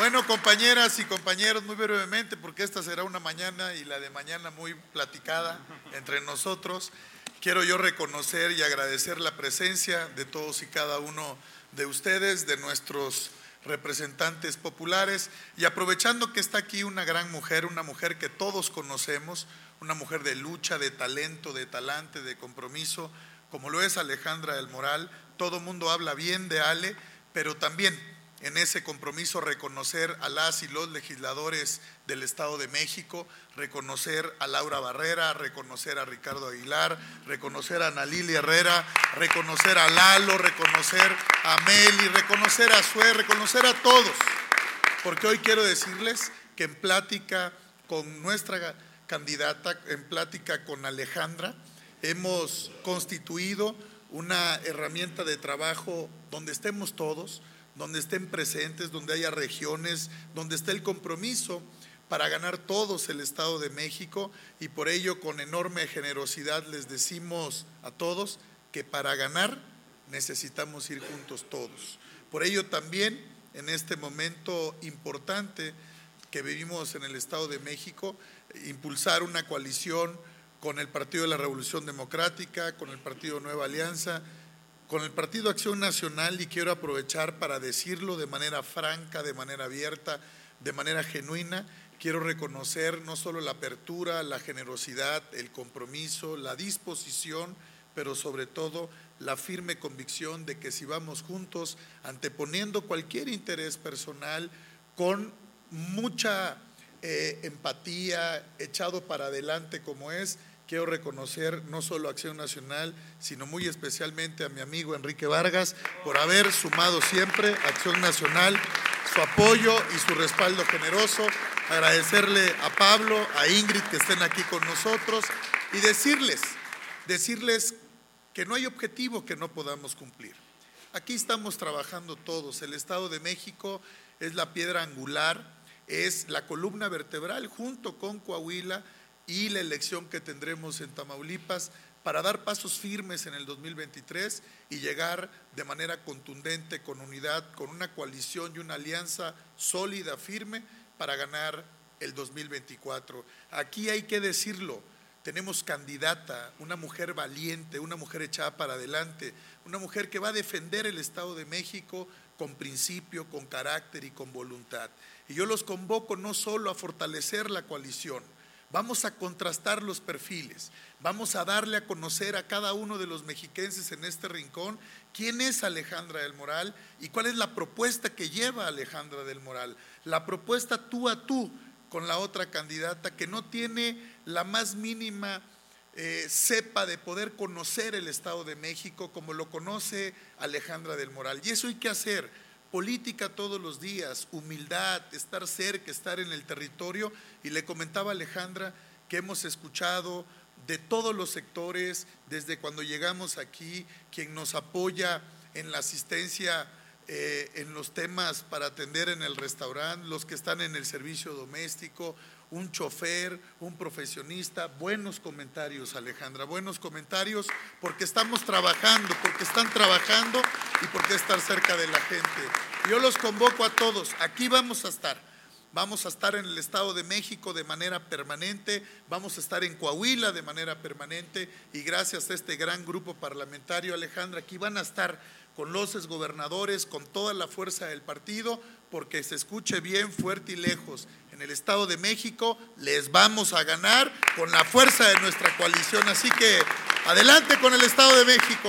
Bueno, compañeras y compañeros, muy brevemente, porque esta será una mañana y la de mañana muy platicada entre nosotros. Quiero yo reconocer y agradecer la presencia de todos y cada uno de ustedes, de nuestros representantes populares, y aprovechando que está aquí una gran mujer, una mujer que todos conocemos, una mujer de lucha, de talento, de talante, de compromiso, como lo es Alejandra del Moral. Todo mundo habla bien de Ale, pero también en ese compromiso reconocer a las y los legisladores del Estado de México, reconocer a Laura Barrera, reconocer a Ricardo Aguilar, reconocer a Ana Herrera, reconocer a Lalo, reconocer a Meli, reconocer a Sue, reconocer a todos. Porque hoy quiero decirles que en plática con nuestra candidata, en plática con Alejandra, hemos constituido una herramienta de trabajo donde estemos todos, donde estén presentes, donde haya regiones, donde esté el compromiso para ganar todos el Estado de México y por ello con enorme generosidad les decimos a todos que para ganar necesitamos ir juntos todos. Por ello también en este momento importante que vivimos en el Estado de México, impulsar una coalición con el Partido de la Revolución Democrática, con el Partido Nueva Alianza, con el Partido Acción Nacional y quiero aprovechar para decirlo de manera franca, de manera abierta, de manera genuina. Quiero reconocer no solo la apertura, la generosidad, el compromiso, la disposición, pero sobre todo la firme convicción de que si vamos juntos, anteponiendo cualquier interés personal, con mucha eh, empatía, echado para adelante como es, Quiero reconocer no solo a Acción Nacional, sino muy especialmente a mi amigo Enrique Vargas por haber sumado siempre a Acción Nacional su apoyo y su respaldo generoso. Agradecerle a Pablo, a Ingrid que estén aquí con nosotros y decirles, decirles que no hay objetivo que no podamos cumplir. Aquí estamos trabajando todos. El Estado de México es la piedra angular, es la columna vertebral junto con Coahuila y la elección que tendremos en Tamaulipas para dar pasos firmes en el 2023 y llegar de manera contundente, con unidad, con una coalición y una alianza sólida, firme, para ganar el 2024. Aquí hay que decirlo, tenemos candidata, una mujer valiente, una mujer echada para adelante, una mujer que va a defender el Estado de México con principio, con carácter y con voluntad. Y yo los convoco no solo a fortalecer la coalición, Vamos a contrastar los perfiles, vamos a darle a conocer a cada uno de los mexiquenses en este rincón quién es Alejandra del Moral y cuál es la propuesta que lleva Alejandra del Moral. La propuesta tú a tú con la otra candidata que no tiene la más mínima eh, cepa de poder conocer el Estado de México como lo conoce Alejandra del Moral. Y eso hay que hacer política todos los días, humildad, estar cerca, estar en el territorio. Y le comentaba Alejandra que hemos escuchado de todos los sectores, desde cuando llegamos aquí, quien nos apoya en la asistencia eh, en los temas para atender en el restaurante, los que están en el servicio doméstico, un chofer, un profesionista. Buenos comentarios, Alejandra, buenos comentarios, porque estamos trabajando, porque están trabajando y porque estar cerca de la gente. Yo los convoco a todos, aquí vamos a estar. Vamos a estar en el Estado de México de manera permanente, vamos a estar en Coahuila de manera permanente y gracias a este gran grupo parlamentario, Alejandra, aquí van a estar con los exgobernadores, con toda la fuerza del partido, porque se escuche bien, fuerte y lejos en el Estado de México, les vamos a ganar con la fuerza de nuestra coalición. Así que adelante con el Estado de México.